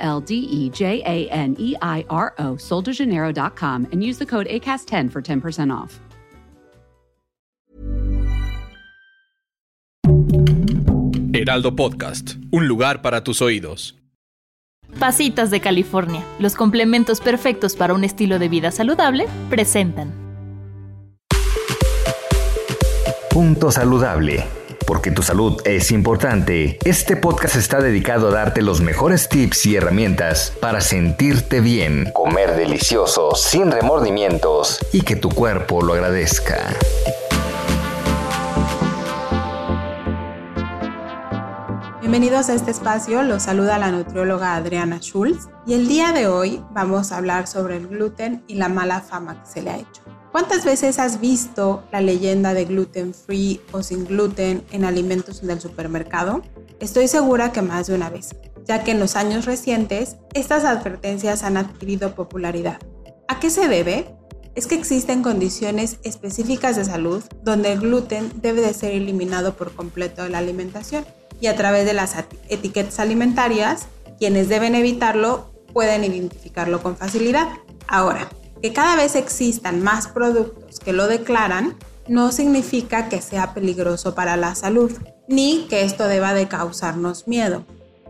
L D E J A N E I R O, soldejaneiro.com, and use the code ACAST10 for 10% off. Heraldo Podcast, un lugar para tus oídos. Pasitas de California, los complementos perfectos para un estilo de vida saludable, presentan. Punto saludable. Porque tu salud es importante, este podcast está dedicado a darte los mejores tips y herramientas para sentirte bien, comer delicioso, sin remordimientos y que tu cuerpo lo agradezca. Bienvenidos a este espacio, los saluda la nutrióloga Adriana Schulz y el día de hoy vamos a hablar sobre el gluten y la mala fama que se le ha hecho. ¿Cuántas veces has visto la leyenda de gluten free o sin gluten en alimentos del supermercado? Estoy segura que más de una vez, ya que en los años recientes estas advertencias han adquirido popularidad. ¿A qué se debe? Es que existen condiciones específicas de salud donde el gluten debe de ser eliminado por completo de la alimentación y a través de las etiquetas alimentarias, quienes deben evitarlo pueden identificarlo con facilidad. Ahora, que cada vez existan más productos que lo declaran no significa que sea peligroso para la salud, ni que esto deba de causarnos miedo.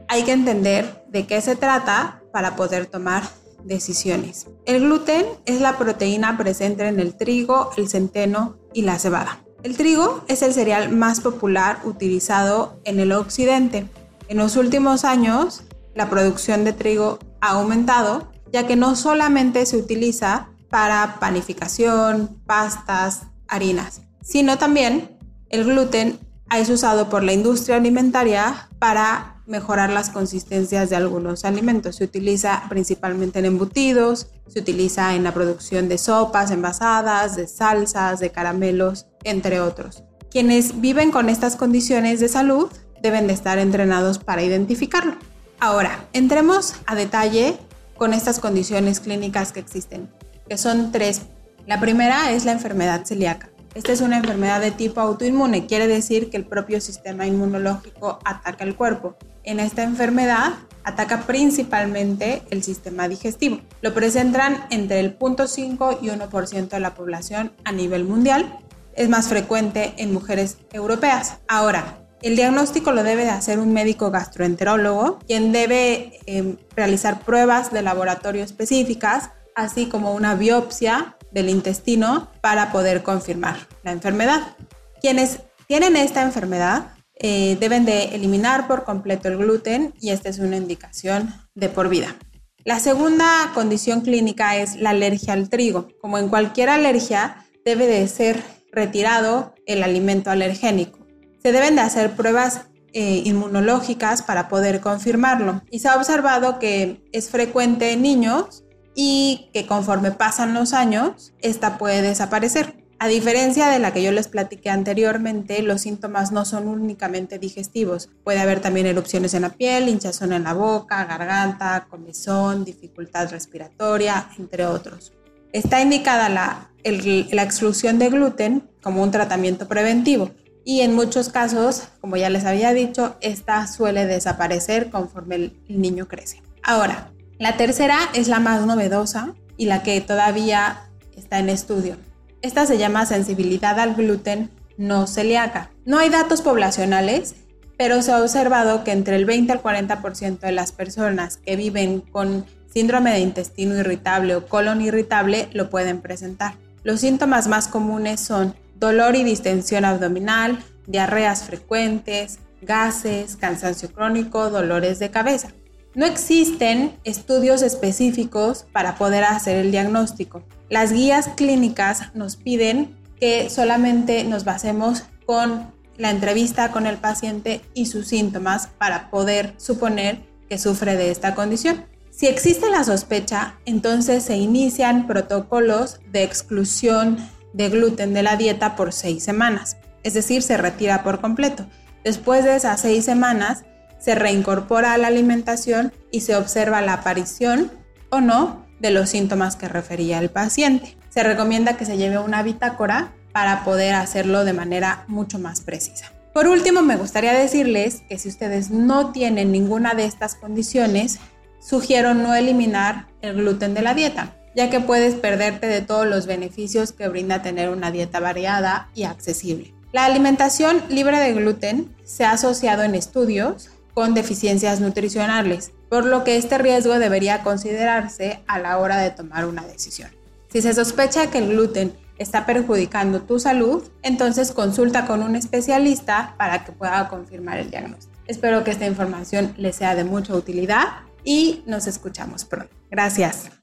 Hay que entender de qué se trata para poder tomar decisiones. El gluten es la proteína presente en el trigo, el centeno y la cebada. El trigo es el cereal más popular utilizado en el occidente. En los últimos años, la producción de trigo ha aumentado, ya que no solamente se utiliza para panificación, pastas, harinas, sino también el gluten es usado por la industria alimentaria para mejorar las consistencias de algunos alimentos. Se utiliza principalmente en embutidos, se utiliza en la producción de sopas envasadas, de salsas, de caramelos, entre otros. Quienes viven con estas condiciones de salud deben de estar entrenados para identificarlo. Ahora, entremos a detalle con estas condiciones clínicas que existen, que son tres. La primera es la enfermedad celíaca. Esta es una enfermedad de tipo autoinmune, quiere decir que el propio sistema inmunológico ataca el cuerpo. En esta enfermedad ataca principalmente el sistema digestivo. Lo presentan entre el 0.5 y 1% de la población a nivel mundial. Es más frecuente en mujeres europeas. Ahora, el diagnóstico lo debe de hacer un médico gastroenterólogo, quien debe em, realizar pruebas de laboratorio específicas, así como una biopsia del intestino para poder confirmar la enfermedad. Quienes tienen esta enfermedad eh, deben de eliminar por completo el gluten y esta es una indicación de por vida. La segunda condición clínica es la alergia al trigo. Como en cualquier alergia, debe de ser retirado el alimento alergénico. Se deben de hacer pruebas eh, inmunológicas para poder confirmarlo. Y se ha observado que es frecuente en niños y que conforme pasan los años, esta puede desaparecer. A diferencia de la que yo les platiqué anteriormente, los síntomas no son únicamente digestivos. Puede haber también erupciones en la piel, hinchazón en la boca, garganta, comezón, dificultad respiratoria, entre otros. Está indicada la, la exclusión de gluten como un tratamiento preventivo y en muchos casos, como ya les había dicho, esta suele desaparecer conforme el niño crece. Ahora, la tercera es la más novedosa y la que todavía está en estudio. Esta se llama sensibilidad al gluten no celíaca. No hay datos poblacionales, pero se ha observado que entre el 20 al 40% de las personas que viven con síndrome de intestino irritable o colon irritable lo pueden presentar. Los síntomas más comunes son dolor y distensión abdominal, diarreas frecuentes, gases, cansancio crónico, dolores de cabeza. No existen estudios específicos para poder hacer el diagnóstico. Las guías clínicas nos piden que solamente nos basemos con la entrevista con el paciente y sus síntomas para poder suponer que sufre de esta condición. Si existe la sospecha, entonces se inician protocolos de exclusión de gluten de la dieta por seis semanas, es decir, se retira por completo. Después de esas seis semanas, se reincorpora a la alimentación y se observa la aparición o no de los síntomas que refería el paciente. Se recomienda que se lleve una bitácora para poder hacerlo de manera mucho más precisa. Por último, me gustaría decirles que si ustedes no tienen ninguna de estas condiciones, sugiero no eliminar el gluten de la dieta, ya que puedes perderte de todos los beneficios que brinda tener una dieta variada y accesible. La alimentación libre de gluten se ha asociado en estudios con deficiencias nutricionales, por lo que este riesgo debería considerarse a la hora de tomar una decisión. Si se sospecha que el gluten está perjudicando tu salud, entonces consulta con un especialista para que pueda confirmar el diagnóstico. Espero que esta información les sea de mucha utilidad y nos escuchamos pronto. Gracias.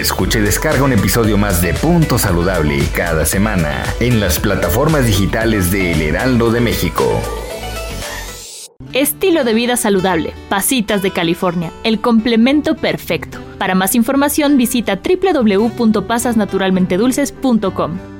Escuche y descarga un episodio más de Punto Saludable cada semana en las plataformas digitales de El Heraldo de México. Estilo de vida saludable, Pasitas de California, el complemento perfecto. Para más información visita www.pasasnaturalmentedulces.com.